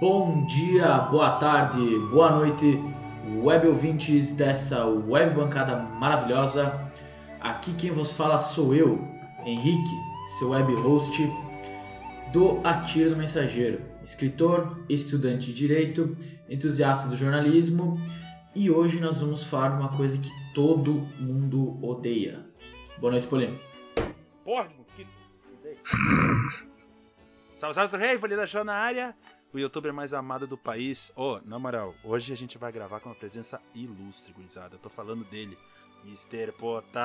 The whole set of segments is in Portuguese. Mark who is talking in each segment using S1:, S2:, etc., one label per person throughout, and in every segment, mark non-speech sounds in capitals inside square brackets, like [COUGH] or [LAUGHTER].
S1: Bom dia, boa tarde, boa noite, web ouvintes dessa web bancada maravilhosa. Aqui quem vos fala sou eu, Henrique, seu web host do Atira do Mensageiro, escritor, estudante de direito, entusiasta do jornalismo e hoje nós vamos falar de uma coisa que todo mundo odeia. Boa noite, Paulinho.
S2: Porra, de mosquito. salve, salve, rei, Valida Show na área. O youtuber mais amado do país. Oh, na moral, hoje a gente vai gravar com uma presença ilustre, gurizada. Eu tô falando dele. Mr. Potato,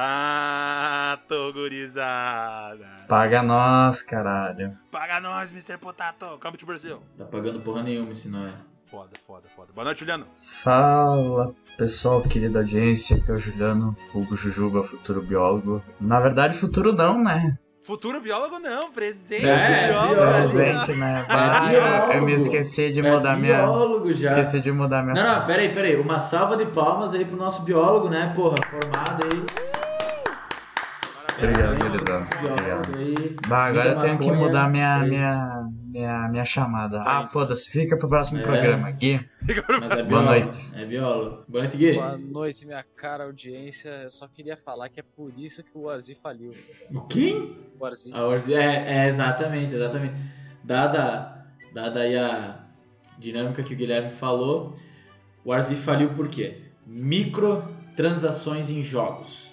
S2: gurizada.
S3: Paga nós, caralho.
S2: Paga nós, Mr. Potato. Come to Brasil.
S1: Tá pagando porra nenhuma, se não é.
S2: Foda, foda, foda. Boa noite, Juliano.
S3: Fala, pessoal, querida audiência, que é o Juliano, vulgo Jujuba, futuro biólogo. Na verdade, futuro não, né?
S2: Futuro biólogo não, presente
S1: É,
S2: biólogo.
S3: Presente, né? [LAUGHS] Ah, eu, eu me esqueci de mudar
S1: é
S3: minha...
S1: biólogo já.
S3: Esqueci de mudar minha...
S1: Não, não, peraí, peraí. Uma salva de palmas aí pro nosso biólogo, né, porra? Formado aí.
S3: Obrigado, Obrigado. Bah, agora eu tenho que mudar minha, minha, minha, minha chamada.
S2: Tá
S3: Ah,
S2: aí.
S3: foda-se, fica pro próximo
S1: É.
S3: programa. Gui,
S1: Mas é.
S3: Boa noite.
S1: É biólogo. Boa noite, Gui.
S4: Boa noite, minha cara audiência. Eu só queria falar que é por isso que o Azi faliu.
S1: O quem?
S4: O Azi.
S1: A Orzi- é, é, exatamente, exatamente. Dada, dada aí a dinâmica que o Guilherme falou, o Arzi faliu por quê? Microtransações em jogos.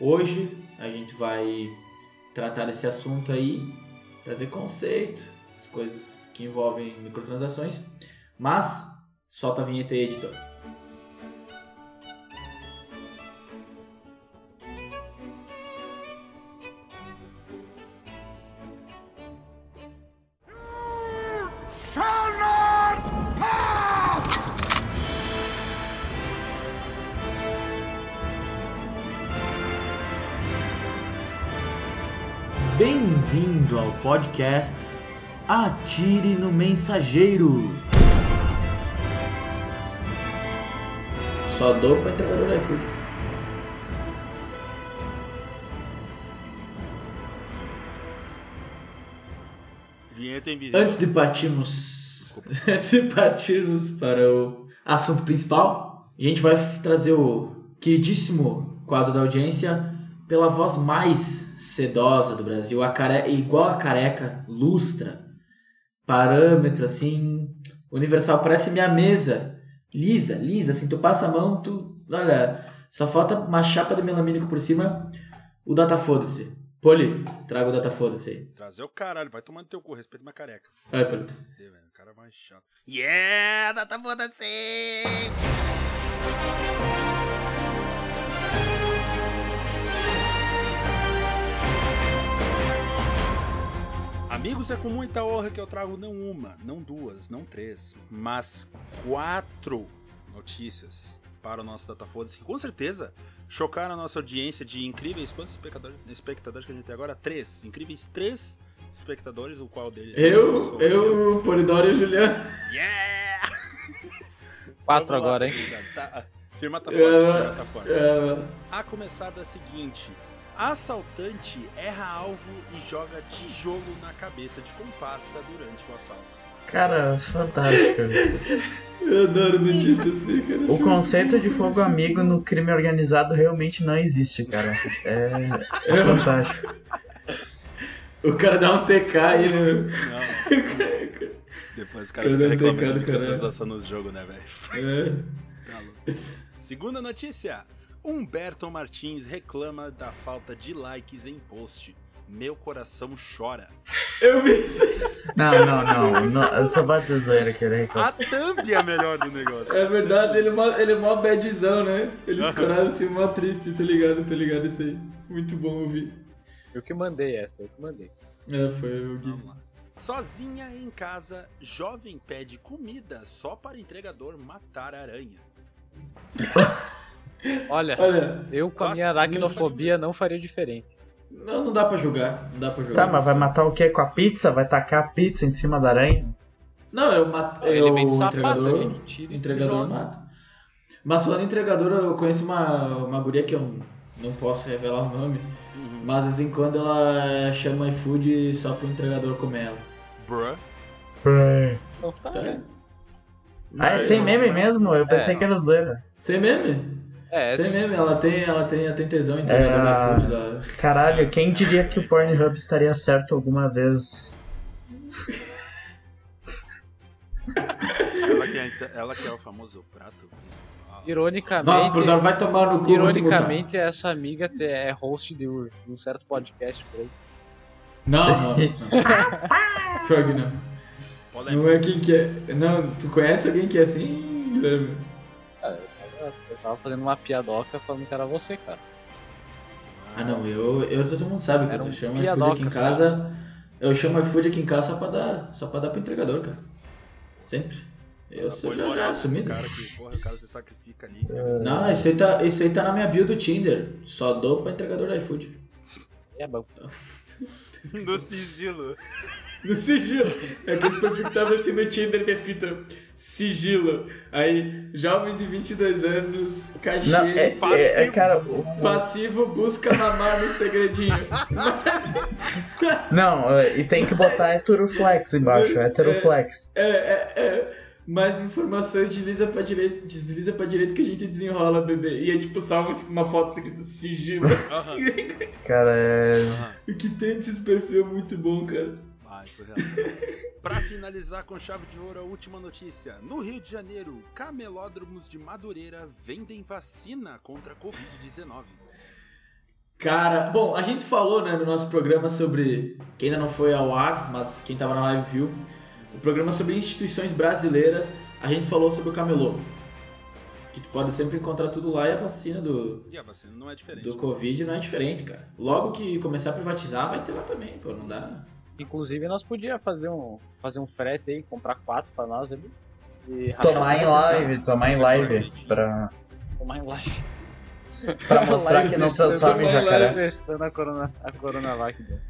S1: Hoje a gente vai tratar desse assunto aí, trazer conceito, as coisas que envolvem microtransações, mas solta a vinheta aí, editor. Bem-vindo ao podcast Atire no Mensageiro. Só dou para entregador do iFood. Antes de partirmos,
S2: Desculpa. [LAUGHS]
S1: antes de partirmos para o assunto principal, a gente vai trazer o queridíssimo quadro da audiência pela voz mais sedosa do Brasil, a care... igual a careca, lustra, parâmetro assim, universal, parece minha mesa, lisa, lisa, assim, tu passa a mão, tu, olha, só falta uma chapa de melamínico por cima, o data foda-se. Poli, traga o data foda-se aí.
S2: Trazer o caralho, vai tomando teu cu, respeita minha careca.
S1: Vai, Poli.
S2: O cara é mais chato. Yeah, data foda-se! Amigos, é com muita honra que eu trago não uma, não duas, não três, mas quatro notícias para o nosso Datafodas que com certeza chocaram a nossa audiência de incríveis quantos espectadores, espectadores que a gente tem agora? Três. Incríveis três espectadores, o qual deles
S1: Eu, eu, o Polidoro e o Juliano.
S2: Yeah!
S4: Quatro
S2: lá,
S4: agora, hein?
S2: gurizada. Tá, firma tá
S1: É,
S2: forte, firma tá forte.
S1: É,
S2: A começar da seguinte: assaltante erra alvo e joga tijolo na cabeça de comparsa durante o assalto.
S3: Cara, fantástico.
S1: eu adoro notícia assim, cara.
S3: O conceito de fogo amigo no crime organizado realmente não existe, cara. É, é fantástico.
S1: O cara dá um TK aí, né?
S2: Não, depois o cara
S1: Cara,
S2: fica reclamando
S1: cara,
S2: de
S1: caralho.
S2: microtransação nos jogos, né, velho?
S1: É.
S2: Tá. Segunda notícia: Humberto Martins reclama da falta de likes em post. Meu coração chora.
S1: Eu vi isso aí.
S3: Não, não, não. não eu só bato zoeira que ele reclama.
S2: A thumb é a melhor do negócio.
S1: É verdade, ele é mó, ele é mó badzão, né? Ele [LAUGHS] escoraram assim, mó triste, tá ligado? Tá ligado isso aí. Muito bom ouvir.
S4: Eu que mandei essa, eu que mandei.
S1: É, foi o Gui.
S2: Vamos lá. Sozinha em casa, jovem pede comida só para entregador matar aranha. [LAUGHS]
S4: Olha,
S1: Olha,
S4: eu com a minha aracnofobia não faria diferente.
S1: não, não dá pra julgar. Não dá pra julgar.
S3: Tá, mas vai matar o quê? Com a pizza? Vai tacar a pizza em cima da aranha?
S1: Não, eu mato.
S4: Ele
S1: eu, o
S4: sapato,
S1: entregador.
S4: tira
S1: O entregador mata. Mas falando em entregador, eu conheço uma, uma guria que eu não posso revelar o nome.
S2: Uhum.
S1: Mas de vez em quando ela chama iFood só pro entregador comer ela.
S2: Bruh.
S4: Então tá,
S1: Sério?
S4: né?
S3: Ah, é sem meme mesmo? Eu pensei
S4: É.
S3: que era zoeira.
S1: Sem meme?
S4: É, esse-
S1: meme, ela tem, ela tem, tem tesão em entregador
S3: É,
S1: da.
S3: Caralho, quem diria que o Pornhub estaria certo alguma vez?
S2: Ela que, é, ela que é o famoso prato principal.
S4: ironicamente,
S1: Nossa, Bruno, vai tomar no cu,
S4: ironicamente essa amiga é host de um certo podcast por aí.
S1: Não, não, não. [LAUGHS] Pior que não. Não é quem que é. Não, tu conhece alguém que é assim, Guilherme?
S4: Eu tava fazendo uma piadoca falando que era você, cara.
S1: Ah não, eu, eu todo mundo sabe que eu
S4: um
S1: chamo iFood aqui em casa. Eu chamo iFood aqui em casa só pra dar, só pra dar pro entregador, cara. Sempre. Eu sou
S2: Põe
S1: já, já assumido.
S2: Cara que, porra, o cara se sacrifica ali.
S1: Não, isso aí, tá, isso aí tá na minha bio do Tinder. Só dou pra entregador do iFood.
S4: É bom.
S2: No [LAUGHS] sigilo. [LAUGHS]
S1: No sigilo. É que esse perfil que tava assim no Tinder tá escrito sigilo. Aí, jovem de 22 anos, cachês,
S3: Não, é, é, é, cara, o-
S1: passivo, busca mamar no segredinho.
S3: não, é, e tem que botar heteroflex embaixo, heteroflex.
S1: É, é, é. Mais informações desliza pra direita, desliza pra direita que a gente desenrola, bebê. E é tipo só uma, foto escrito sigilo.
S2: Aham. [LAUGHS]
S3: Cara, é.
S1: o que tem desses perfil é muito bom, cara.
S2: Ah, isso é real. [LAUGHS] Pra finalizar com chave de ouro, a última notícia. No Rio de Janeiro, camelódromos de Madureira vendem vacina contra a Covid-19.
S1: Cara, bom, a gente falou né, no nosso programa sobre. Quem ainda não foi ao ar, mas quem tava na live viu. O programa sobre instituições brasileiras. A gente falou sobre o camelô. Que tu pode sempre encontrar tudo lá e a vacina do,
S2: E a vacina não é diferente.
S1: do Covid não é diferente, cara. Logo que começar a privatizar, vai ter lá também, pô, não dá.
S4: Inclusive, nós podíamos fazer um, fazer um frete aí, comprar quatro pra nós ali. E
S3: tomar em live, tomar em live. Pra...
S4: Tomar em live.
S3: pra mostrar
S4: live
S3: que não são
S4: só me
S3: jacaré.
S4: Testando a, corona, a Coronavac dele.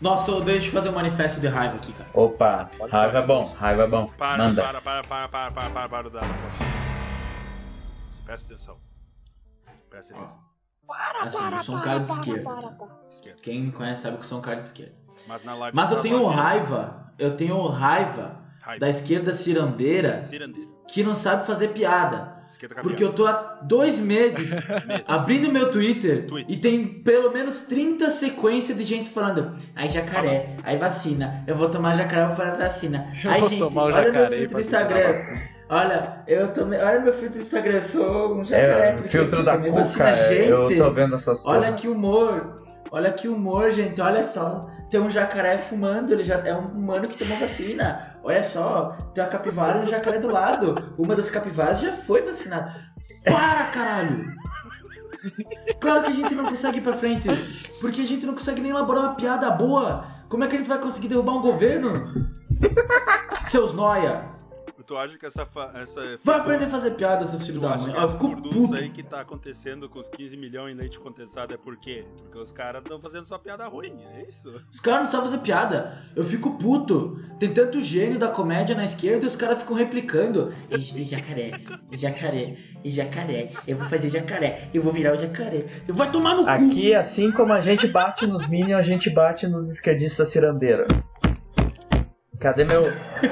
S1: Nossa, deixa eu fazer um manifesto de raiva aqui, cara.
S3: Opa,
S4: Pode
S3: raiva é bom,
S4: isso.
S3: raiva é bom.
S2: Para,
S3: Manda.
S2: para, para, para, para, para, para, para, para. Presta atenção. Presta atenção.
S1: Para, assim, eu sou um cara de esquerda. Quem me conhece sabe que eu sou um cara de esquerda.
S2: Mas na live
S1: Mas eu
S2: tava
S1: tenho raiva, eu tenho raiva
S2: Raiva.
S1: da esquerda cirandeira
S2: Cirandeira.
S1: que não sabe fazer piada. Porque eu tô há dois [LAUGHS] meses abrindo meu Twitter,
S2: Twitter.
S1: e tem pelo menos 30 sequências de gente falando aí jacaré, aí vacina, eu vou tomar jacaré, eu vou fazer vacina. [LAUGHS]
S4: Eu
S1: Aí
S4: vou
S1: gente,
S4: tomar o
S1: olha meu filtro do Instagram. Olha, eu tomei, olha meu filtro do Instagram, eu sou um jacaré.
S3: É,
S1: porque
S3: filtro
S1: eu
S3: da
S1: tomei
S3: cuca,
S1: vacina.
S3: é, eu
S1: Gente,
S3: tô vendo essas
S1: Olha
S3: coisas.
S1: que humor. Olha que humor, gente. Olha só. Tem um jacaré fumando, ele já é um humano que tomou vacina. Olha só, tem uma capivara e um jacaré do lado. Uma das capivaras já foi vacinada. Para, caralho! Claro que a gente não consegue ir pra frente, porque a gente não consegue nem elaborar uma piada boa. Como é que a gente vai conseguir derrubar um governo? Seus noia!
S2: Tu acha que essa. fa- essa
S1: Vai aprender a fazer piada, seus filhos
S2: Tu
S1: da mãe.
S2: que furdunça
S1: puto.
S2: aí que tá acontecendo com os 15 milhões de leite condensado é por quê? Porque os caras estão fazendo só piada ruim, é isso?
S1: Os caras não sabem fazer piada. Eu fico puto. Tem tanto gênio da comédia na esquerda e os caras ficam replicando. E jacaré, e jacaré, e jacaré. Eu vou fazer jacaré, eu vou virar o jacaré. Eu vai tomar no cu.
S3: Aqui, assim como a gente bate nos Minions, a gente bate nos esquerdistas cirandeiros. Cadê meu.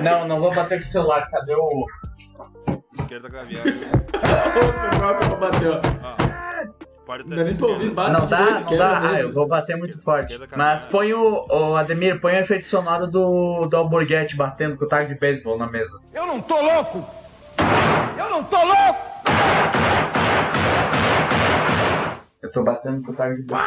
S3: Não, não vou bater com o celular, cadê o.
S2: Esquerda caviar.
S1: Pra bater, ó.
S2: Ah, pode ter
S1: Não dá nem ouvir, bate
S3: Não dá, não dá. Ah, eu vou bater muito
S2: Esquerda-
S3: forte.
S2: esquerda
S3: Mas põe o. o Ademir, põe o efeito sonoro do, do Alborguete batendo com o taco de beisebol na mesa.
S5: Eu não tô louco! Eu não tô louco!
S3: Eu tô batendo com o taco de beisebol.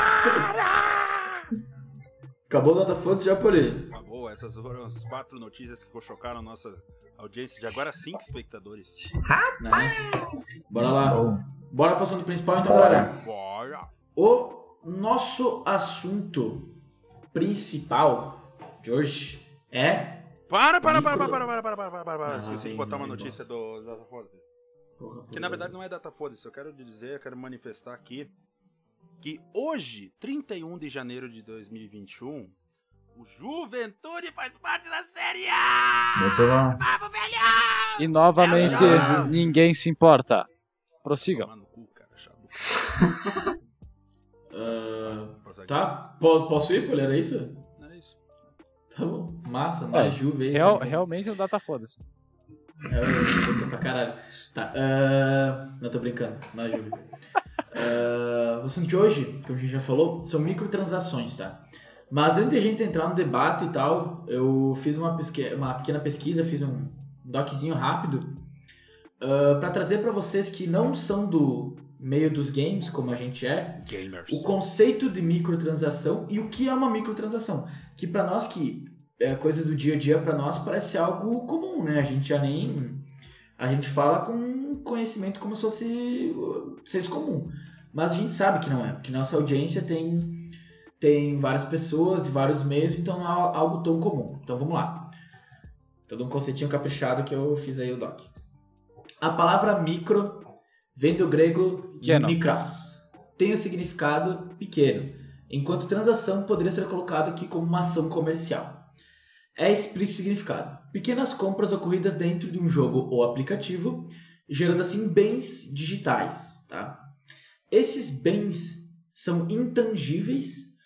S1: Acabou o Data Fotos já por aí.
S2: Acabou, essas foram as quatro notícias que chocaram a nossa audiência de agora cinco espectadores.
S1: Nice. Bora lá. Bora pro assunto principal então, galera.
S2: Bora!
S1: O nosso assunto principal de hoje é.
S2: Para, para, para, para, para, para, para, para, para, para.
S1: Ah,
S2: Esqueci de botar uma notícia do Data Foda. Que na verdade não é data foda-se, eu quero dizer, eu quero manifestar aqui que hoje, 31 de janeiro de 2021, o Juventude faz parte da Série A!
S3: muito bom.
S2: Vamos, velho!
S4: E novamente,
S1: Ah.
S4: ninguém se importa. Prossiga.
S2: Toma no cu, cara, [LAUGHS] Prossegue.
S1: tá? Po- Posso ir, Poli? Era isso?
S2: É isso.
S1: Tá bom. Massa, mais
S4: É,
S1: Juve.
S4: Real-
S1: tá bom.
S4: realmente o data foda-se.
S1: É, eu tô pra caralho. Tá, ah, não tô brincando, não ajuda. [LAUGHS] Ah, o assunto de hoje, que a gente já falou, são microtransações, tá? Mas antes de a gente entrar no debate e tal, eu fiz uma, pesqui- uma pequena pesquisa, fiz um doczinho rápido para trazer para vocês que não são do meio dos games, como a gente é,
S2: Gamers.
S1: o conceito de microtransação e o que é uma microtransação. Que pra nós que é coisa do dia a dia, pra nós parece algo comum, né? A gente já nem. A gente fala com conhecimento como se fosse uh, senso comum. Mas a gente sabe que não é, porque nossa audiência tem, tem várias pessoas de vários meios, então não é algo tão comum. Então vamos lá. Todo um conceitinho caprichado que eu fiz aí o doc. A palavra micro vem do grego
S4: Pequeno.
S1: mikros. Tem o significado pequeno, enquanto transação poderia ser colocado aqui como uma ação comercial. É explícito o significado. Pequenas compras ocorridas dentro de um jogo ou aplicativo, gerando assim bens digitais. Tá? Esses bens são intangíveis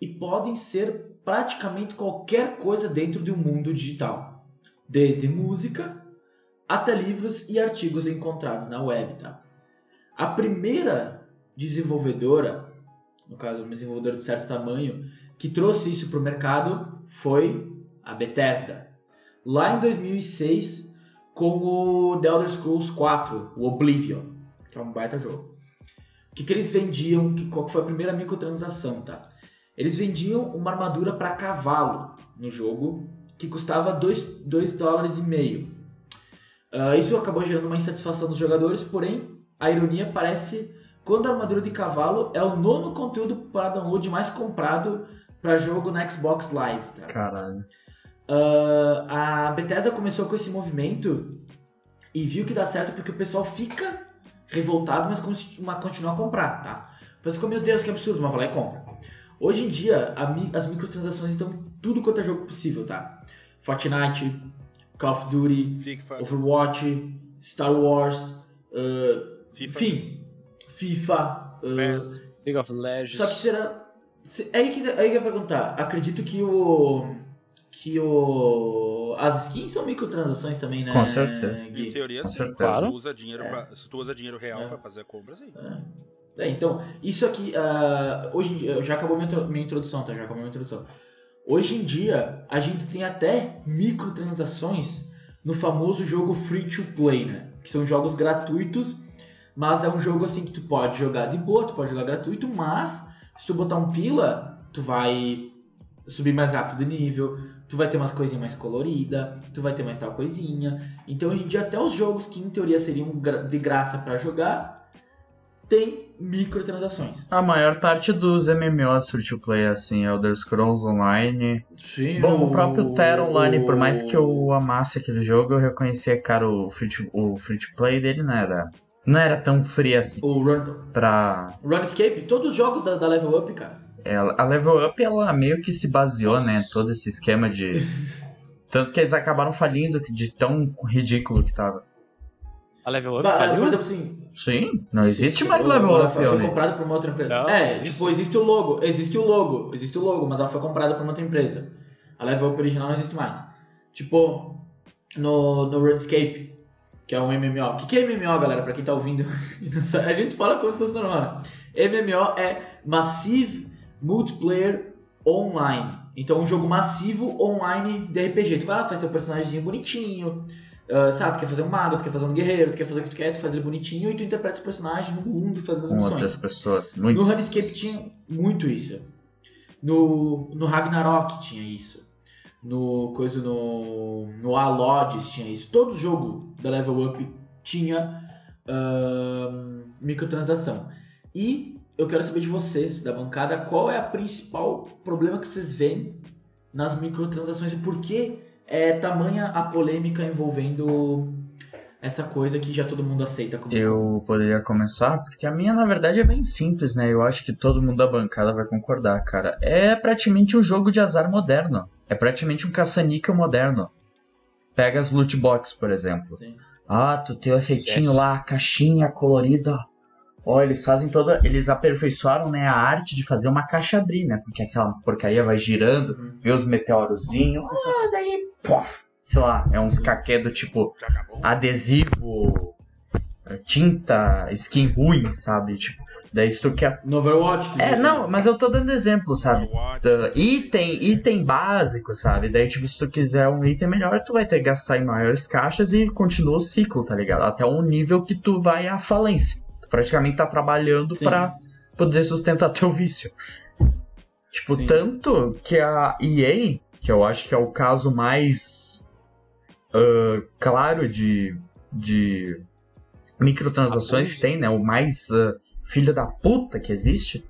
S1: e podem ser praticamente qualquer coisa dentro de um mundo digital, desde música até livros e artigos encontrados na web. Tá? A primeira desenvolvedora, no caso uma desenvolvedora de certo tamanho, que trouxe isso para o mercado foi a Bethesda. Lá em 2006, com o The Elder Scrolls 4, o Oblivion, que é um baita jogo. O que, que eles vendiam? Que, qual foi a primeira microtransação, tá? Eles vendiam uma armadura para cavalo no jogo que custava 2 dólares e meio. Ah, isso acabou gerando uma insatisfação dos jogadores, porém, a ironia parece quando a armadura de cavalo é o nono conteúdo para download mais comprado para jogo na Xbox Live. Tá?
S3: Caralho.
S1: Ah, a Bethesda começou com esse movimento e viu que dá certo porque o pessoal fica revoltado, mas con- mas continua a comprar, tá? Fica, meu Deus, que absurdo, mas vai lá e compra. Hoje em dia, a as microtransações estão em tudo quanto é jogo possível, tá? Fortnite, Call of Duty,
S2: FIFA,
S1: Overwatch, Star Wars, ah,
S2: FIFA,
S1: enfim, FIFA.
S2: PES.
S4: League of Legends.
S1: só que será. se- É aí que, é aí que eu ia perguntar. Acredito que o. Que o. As skins são microtransações também, né?
S3: Com certeza.
S1: Gui?
S2: Em teoria,
S3: Com
S2: sim.
S3: certeza.
S2: Se
S4: Claro.
S2: tu usa dinheiro,
S1: É.
S2: pra, se tu usa dinheiro real
S1: É.
S2: pra fazer a compra, sim.
S1: É, então, isso aqui, ah, hoje em dia, já acabou minha introdução, tá? Já acabou minha introdução. Hoje em dia, a gente tem até microtransações no famoso jogo free to play, né? Que são jogos gratuitos, mas é um jogo assim que tu pode jogar de boa, tu pode jogar gratuito, mas se tu botar um pila, tu vai subir mais rápido de nível, tu vai ter umas coisinhas mais coloridas, tu vai ter mais tal coisinha. Então hoje em dia até os jogos que em teoria seriam de graça pra jogar, tem microtransações.
S3: A maior parte dos MMOs free to play, assim, Elder Scrolls Online.
S1: Sim,
S3: Bom, o próprio Terra Online, por mais que eu amasse aquele jogo, eu reconhecia, cara, o free to, o free to play dele não era. Não era tão free assim.
S1: O Run,
S3: Pra.
S1: Runescape, todos os jogos da, da Level Up, cara.
S3: Ela, a Level Up, ela meio que se baseou, né? Todo esse esquema de. [LAUGHS] Tanto que eles acabaram falindo de tão ridículo que tava.
S4: A Level Up faliu?
S1: por exemplo, assim.
S3: Sim, não existe mais
S1: ela-
S3: Level Up,
S1: Foi, foi
S3: Oni.
S1: comprado por uma outra empresa.
S4: Não,
S1: é,
S4: existe.
S1: tipo, existe o logo, existe o logo, existe o logo, mas ela foi comprada por uma outra empresa. A Level Up original não existe mais. Tipo, no, no RuneScape, que é um MMO. O que, que é MMO, galera? Pra quem tá ouvindo, [LAUGHS] a gente fala como se fosse normal. né? MMO é Massive Multiplayer Online. Então, é um jogo massivo online de RPG. Tu vai lá, faz teu personagemzinho bonitinho. ah, sabe, tu quer fazer um mago, tu quer fazer um guerreiro, tu quer fazer o que tu quer, tu faz ele bonitinho e tu interpreta os personagens no mundo fazendo as
S3: Com
S1: missões.
S3: outras pessoas. Muito.
S1: No Runescape tinha muito isso. No, no Ragnarok tinha isso. No coisa no no Alodes tinha isso. Todo jogo da Level Up tinha ahn, microtransação. E eu quero saber de vocês, da bancada, qual é a principal problema que vocês veem nas microtransações e por que é tamanha a polêmica envolvendo essa coisa que já todo mundo aceita como
S3: Eu poderia começar, porque a minha, na verdade, é bem simples, né? Eu acho que todo mundo da bancada vai concordar, cara. É praticamente um jogo de azar moderno. É praticamente um caça-níquel moderno. Pega as loot box, por exemplo.
S1: Sim.
S3: Ah, tu tem o efeitinho
S4: Sucesso.
S3: lá, a caixinha colorida. Ó, eles fazem toda. Eles aperfeiçoaram, né, a arte de fazer uma caixa abrir, né? Porque aquela porcaria vai girando,
S1: Uhum.
S3: vê os meteorozinhos. Ah, daí. Pof! sei lá, é uns caqué do tipo adesivo, eh, tinta, skin ruim, sabe? Tipo, daí se tu quer.
S1: No Overwatch. tu
S3: É, não,
S1: né?
S3: mas eu tô dando exemplo, sabe?
S2: Overwatch.
S3: Item, item básico, sabe? Daí, tipo, se tu quiser um item melhor, tu vai ter que gastar em maiores caixas e continua o ciclo, tá ligado? Até um nível que tu vai à falência. Praticamente tá trabalhando pra poder sustentar [LAUGHS] teu vício. Tipo,
S1: Sim.
S3: tanto que a EA, que eu acho que é o caso mais ah, claro de, de microtransações que tem, né? O mais ah, filho da puta que existe.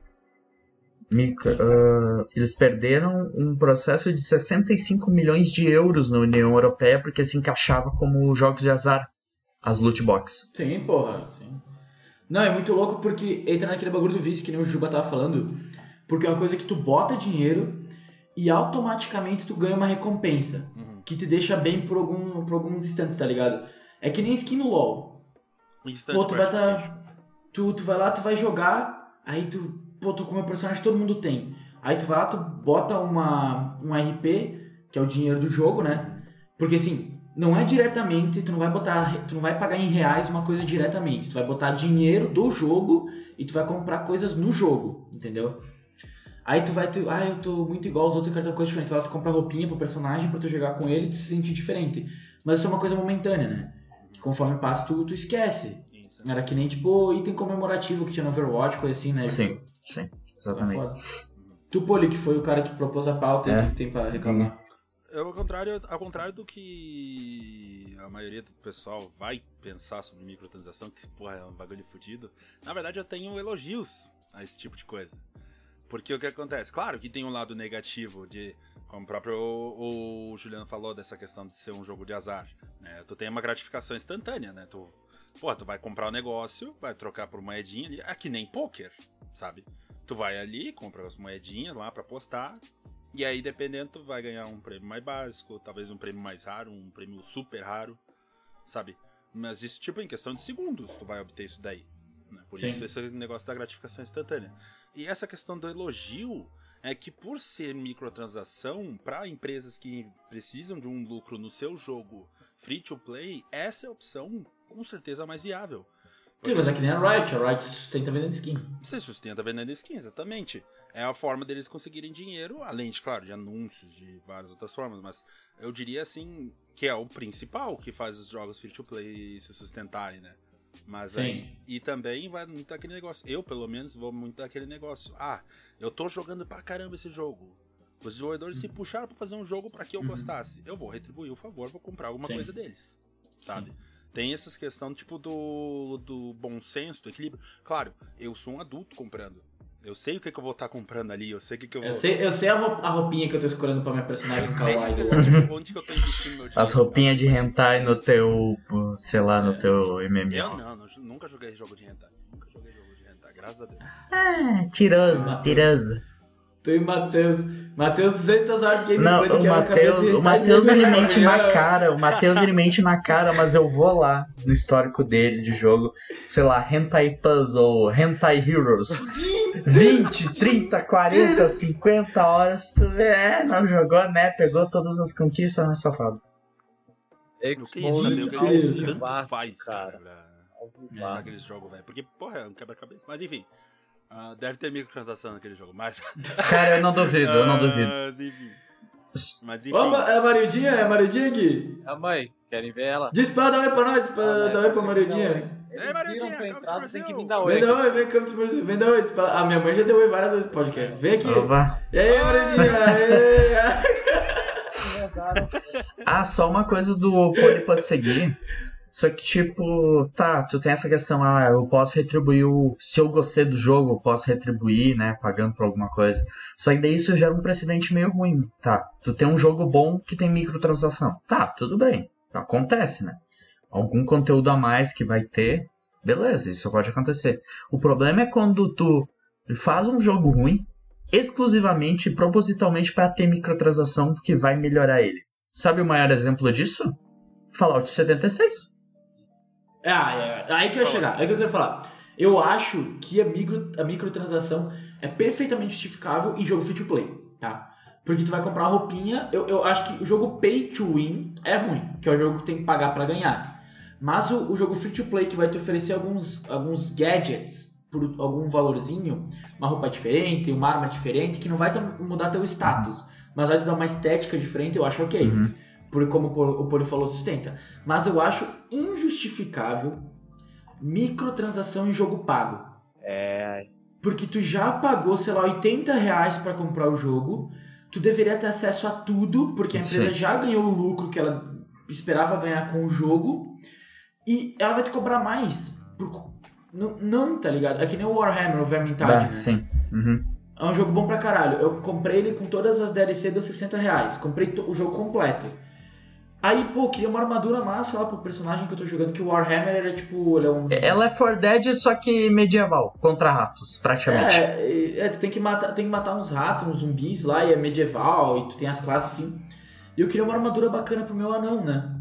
S3: Micro- ah, eles perderam um processo de 65 milhões de euros na União Europeia porque se encaixava como jogos de azar, as loot box.
S1: Sim, porra. Sim. Não, é muito louco porque entra naquele bagulho do vício que nem o Juba tava falando. Porque é uma coisa que tu bota dinheiro e automaticamente tu ganha uma recompensa.
S2: Uhum.
S1: Que te deixa bem por, algum, por alguns instantes, tá ligado? É que nem skin no LoL.
S2: Instant
S1: Pô, tu vai tá. Tu, tu vai lá, tu vai jogar, aí tu. Pô, tu com o meu personagem todo mundo tem. Aí tu vai lá, tu bota uma, um RP, que é o dinheiro do jogo, né? Porque assim, não é diretamente, tu não vai botar. Tu não vai pagar em reais uma coisa diretamente. Tu vai botar dinheiro do jogo e tu vai comprar coisas no jogo, entendeu? Aí tu vai, tu, ah, eu tô muito igual aos outros, eu quero ter uma coisa diferente. Tu vai lá, tu compra roupinha pro personagem pra tu jogar com ele e tu se sentir diferente. Mas isso é uma coisa momentânea, né? Que conforme passa, tu, tu esquece.
S2: Isso.
S1: Era que nem, tipo, item comemorativo que tinha no Overwatch, coisa assim, né?
S3: Sim, sim,
S1: Tá
S3: exatamente.
S1: Tu, Poli, que foi o cara que propôs a pauta e
S3: É.
S1: que tem pra reclamar.
S2: Eu, ao contrário, ao contrário do que a maioria do pessoal vai pensar sobre microtransação, que porra, é um bagulho fudido, na verdade eu tenho elogios a esse tipo de coisa. Porque o que acontece? Claro que tem um lado negativo de, como o próprio o, o Juliano falou, dessa questão de ser um jogo de azar. Né? Tu tem uma gratificação instantânea, né? Tu, porra, tu vai comprar um negócio, vai trocar por moedinha ali, é que nem poker, sabe? Tu vai ali, compra as moedinhas lá pra postar, e aí, dependendo, tu vai ganhar um prêmio mais básico, talvez um prêmio mais raro, um prêmio super raro, sabe? Mas isso, tipo, em questão de segundos, tu vai obter isso daí. né? Por
S1: Sim.
S2: isso, esse negócio da gratificação instantânea. E essa questão do elogio é que, por ser microtransação, para empresas que precisam de um lucro no seu jogo free to play, essa é a opção com certeza mais viável.
S1: Sim, mas é que nem a Riot. A Riot sustenta vendendo skin.
S2: Você sustenta vendendo skin, exatamente. É a forma deles conseguirem dinheiro, além de, claro, de anúncios, de várias outras formas, mas eu diria assim que é o principal que faz os jogos free to play se sustentarem, né? Mas
S1: Sim.
S2: aí, e também vai muito daquele negócio. Eu, pelo menos, vou muito daquele negócio. Ah, eu tô jogando pra caramba esse jogo. Os desenvolvedores se puxaram pra fazer um jogo pra que eu
S1: Uhum.
S2: gostasse. Eu vou retribuir o favor, vou comprar alguma
S1: Sim.
S2: coisa deles. Sabe? Tem essas questões, tipo, do, do bom senso, do equilíbrio. Claro, eu sou um adulto comprando. Eu sei o que, que eu vou estar comprando ali, eu sei o que, que eu vou.
S1: Eu sei, eu sei a, rou- a roupinha que eu tô escolhendo pra minha personagem
S2: Eu
S1: kawaii
S2: sei tipo, onde que eu tô investindo meu dinheiro.
S3: As roupinhas de hentai no teu, sei lá, no teu MMO.
S2: Eu não, não, nunca joguei jogo de hentai. Nunca joguei jogo de hentai, graças a Deus.
S3: Ah, tiroso, tiroso.
S1: Tu e Matheus. Matheus 200 horas de
S3: Não,
S1: gameplay
S3: o Matheus, o
S1: tá
S3: Matheus ele
S1: bem,
S3: mente
S1: tá
S3: na [LAUGHS] cara, o Matheus ele mente na cara, mas eu vou lá no histórico dele de jogo, sei lá, Hentai Puzzle, Hentai Heroes. 20, 30, 40, 50 horas, tu vê, é, não jogou, né? Pegou todas as conquistas, né, safado?
S2: Que,
S1: ao
S2: que
S1: vivaço,
S2: tanto faz,
S4: cara. Ao
S2: naqueles jogos, velho. Porque, porra, é um quebra-cabeça. Mas enfim, ah, deve ter microtransação naquele jogo, mas... [LAUGHS]
S3: Cara, eu não duvido, eu não duvido.
S2: Mas enfim. Mas enfim.
S1: Ô, é a Marildinha? É a Marildinha, Gui?
S4: A mãe, querem ver ela?
S1: Diz pra dar oi pra nós, pra,
S4: Ah,
S1: dar oi pra Marildinha.
S2: Ei,
S4: pra
S2: acaba de
S4: entrar, tem que
S2: o-
S4: vir dar
S1: Vem
S4: oi.
S1: dar oi, vem cá, vem dar oi. diz. A minha mãe já deu oi várias vezes no podcast. Vem aqui.
S3: Opa.
S1: E aí, Marildinha? [LAUGHS]
S3: Ah, só uma coisa do Poli pra seguir. Só que, tipo, tá, tu tem essa questão, ah, eu posso retribuir o. Se eu gostei do jogo, eu posso retribuir, né? Pagando por alguma coisa. Só que daí isso gera um precedente meio ruim, tá? Tu tem um jogo bom que tem microtransação. Tá, tudo bem. Acontece, né? Algum conteúdo a mais que vai ter, beleza, isso pode acontecer. O problema é quando tu faz um jogo ruim, exclusivamente propositalmente para ter microtransação que vai melhorar ele. Sabe o maior exemplo disso? Fallout 76.
S1: É, é, é, aí que eu ia chegar, aí que eu quero falar. Eu acho que a, micro, a microtransação é perfeitamente justificável em jogo free to play, tá? Porque tu vai comprar uma roupinha. Eu, eu acho que o jogo pay to win é ruim, que é o jogo que tem que pagar pra ganhar. Mas o, o jogo free to play que vai te oferecer alguns, alguns gadgets por algum valorzinho, uma roupa diferente, uma arma diferente, que não vai mudar teu status, mas vai te dar uma estética diferente, eu acho ok.
S3: Uhum.
S1: Por como o Poli- falou, sustenta. Mas eu acho injustificável microtransação em jogo pago.
S4: É.
S1: Porque tu já pagou, sei lá, 80 reais pra comprar o jogo. Tu deveria ter acesso a tudo, porque a empresa
S3: Sim.
S1: já ganhou o lucro que ela esperava ganhar com o jogo. E ela vai te cobrar mais. por- Não, não, tá ligado? É que nem o Warhammer, o Vermintide,
S3: Dá,
S1: né?
S3: sim. Uhum.
S1: É um jogo bom pra caralho. Eu comprei ele com todas as DLC, deu 60 reais. Comprei o jogo completo. Aí, pô, queria uma armadura massa lá pro personagem que eu tô jogando, que o Warhammer ele é tipo. Ele é um.
S3: Ela é For Dead, só que medieval, contra ratos, praticamente.
S1: É, é, é, tu tem que, matar, tem que matar uns ratos, uns zumbis lá, e é medieval, e tu tem as classes, enfim. E eu queria uma armadura bacana pro meu anão, né?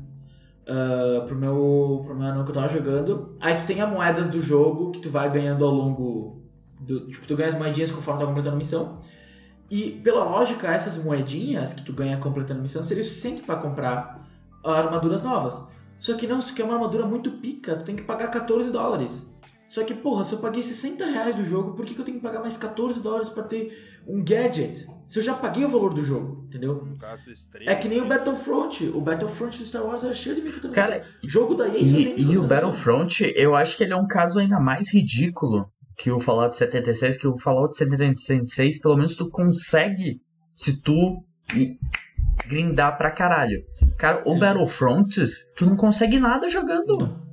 S1: Ah, pro, meu, pro meu anão que eu tava jogando. Aí tu tem as moedas do jogo que tu vai ganhando ao longo. Do, tipo, tu ganha as moedinhas conforme tu tá completando a missão. E pela lógica, essas moedinhas que tu ganha completando a missão seria suficiente pra comprar armaduras novas. Só que não, se tu quer uma armadura muito pica, tu tem que pagar 14 dólares. Só que, porra, se eu paguei 60 reais do jogo, por que, que eu tenho que pagar mais 14 dólares pra ter um gadget? Se eu já paguei o valor do jogo, entendeu?
S2: Um caso extremo.
S1: É que nem o
S2: difícil.
S1: Battlefront. O Battlefront do Star Wars era cheio de microtransação.
S3: Cara,
S1: jogo da EA
S3: E, e o. Battlefront, eu acho que ele é um caso ainda mais ridículo que o Fallout 76, que o Fallout 76, pelo menos tu consegue se tu grindar pra caralho. Cara, o
S1: Sim.
S3: Battlefront, tu não consegue nada jogando.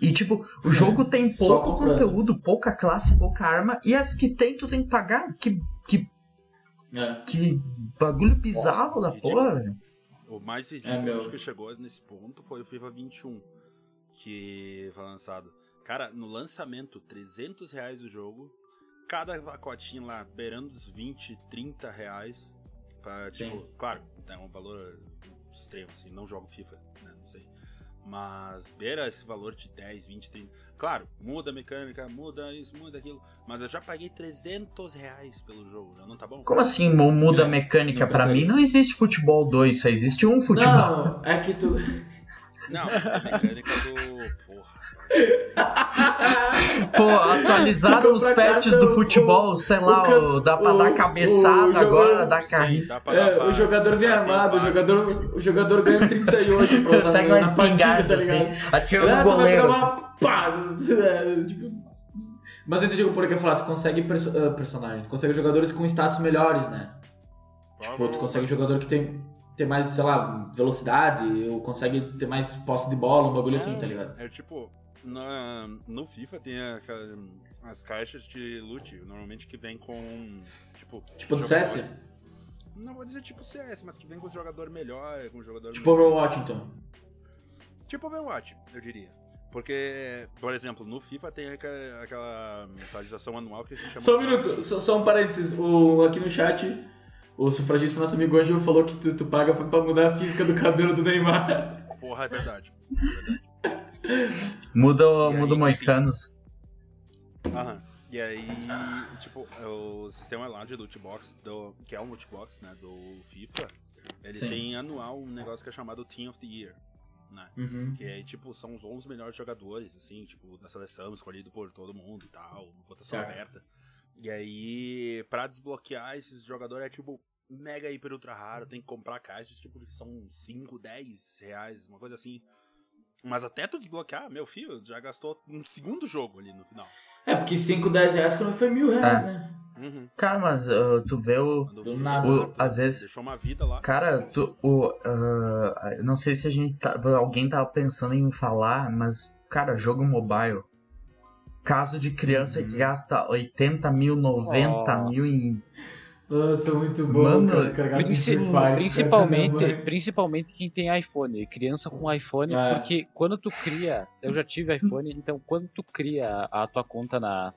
S3: E tipo, o jogo tem
S1: Só
S3: pouco conteúdo, pouca classe, pouca arma, e as que tem tu tem que pagar. Que, que,
S1: É.
S3: que bagulho bizarro da
S2: ridículo.
S3: porra, velho.
S2: O mais ridículo
S1: É,
S2: que chegou nesse ponto foi o FIFA 21, que foi lançado. Cara, no lançamento, 300 reais o jogo, cada pacotinho lá beirando os 20, 30 reais. Pra, tipo,
S1: Sim.
S2: claro, é um valor extremo, assim, não jogo FIFA, né, não sei. Mas beira esse valor de 10, 20, 30. Claro, muda a mecânica, muda isso, muda aquilo. Mas eu já paguei 300 reais pelo jogo, já não tá bom?
S3: Como assim mu- muda a mecânica?
S1: consegue.
S3: mim não existe futebol 2, só existe um futebol.
S1: Não, é que tu.
S2: Não, a mecânica do. [LAUGHS]
S3: Pô, atualizaram os patches
S1: cartão,
S3: do futebol, sei lá,
S1: o
S3: o- dá pra
S1: o-
S3: dar cabeçada
S1: o jogador-
S3: agora, carrinho.
S2: dá dar
S1: É, o jogador vem armado, o jogador, o jogador ganha 38 pra usar
S3: Pega
S1: na,
S3: uma espingarda
S1: tá ligado?
S3: assim, atira
S1: Ah,
S3: no goleiro. assim.
S1: uma pá! É, [LAUGHS] tipo... Mas eu entendi o o quer falar, tu consegue perso ah, personagem, tu consegue jogadores com status melhores, né? Tipo, tu consegue jogador que tem, tem mais, sei lá, velocidade, ou consegue ter mais posse de bola, um bagulho assim, tá ligado?
S2: É tipo, na- no FIFA tem aquela- as caixas de loot, normalmente que vem com. Tipo,
S1: Tipo do
S2: jogadores-
S1: CS?
S2: Não vou dizer tipo CS, mas que vem com o jogador melhor, com o jogador.
S1: Tipo
S2: melhor.
S1: Overwatch, então.
S2: Tipo Overwatch, eu diria. Porque, por exemplo, no FIFA tem aqua- aquela atualização anual que se chama.
S1: Só um minuto, só, só um parênteses. O, aqui no chat, o sufragista nosso amigo Ângelo falou que tu, tu paga pra mudar a física do cabelo do Neymar.
S2: Porra, é verdade. É [LAUGHS] verdade.
S3: Muda, o-
S2: E aí,
S3: muda o. Moicanos.
S2: Aham. E aí, tipo, o sistema lá de loot box, do, que é um loot box, né, do FIFA, ele
S1: Sim.
S2: tem anual um negócio que é chamado Team of the Year, né?
S1: Uhum.
S2: Que é, tipo, são os 11 melhores jogadores, assim, tipo, da seleção, escolhido por todo mundo e tal, votação
S1: Certo.
S2: aberta. E aí, pra desbloquear esses jogadores é, tipo, mega hiper ultra raro, tem que comprar caixas, tipo, que são 5, 10 reais, uma coisa assim. Mas até tu desbloquear, meu filho, já gastou um segundo jogo ali no final.
S1: É, porque 5, 10 reais quando foi mil reais,
S3: É.
S1: né?
S2: Uhum.
S3: Cara, mas uh, tu vê o.
S1: Do nada.
S3: o- às vezes.
S2: Deixou uma vida lá.
S3: Cara, tu, o, uh, eu não sei se a gente tá, alguém tava pensando em falar, mas, cara, jogo mobile. Caso de criança
S1: Uhum.
S3: que gasta 80 mil, 90
S4: Nossa.
S3: mil em.
S1: Nossa, muito bom,
S3: Mano,
S1: cara. Caras gastam
S4: Princi-
S1: Fire,
S4: principalmente, principalmente quem tem iPhone, criança com iPhone,
S1: É.
S4: porque quando tu cria, eu já tive iPhone, então quando tu cria a tua conta na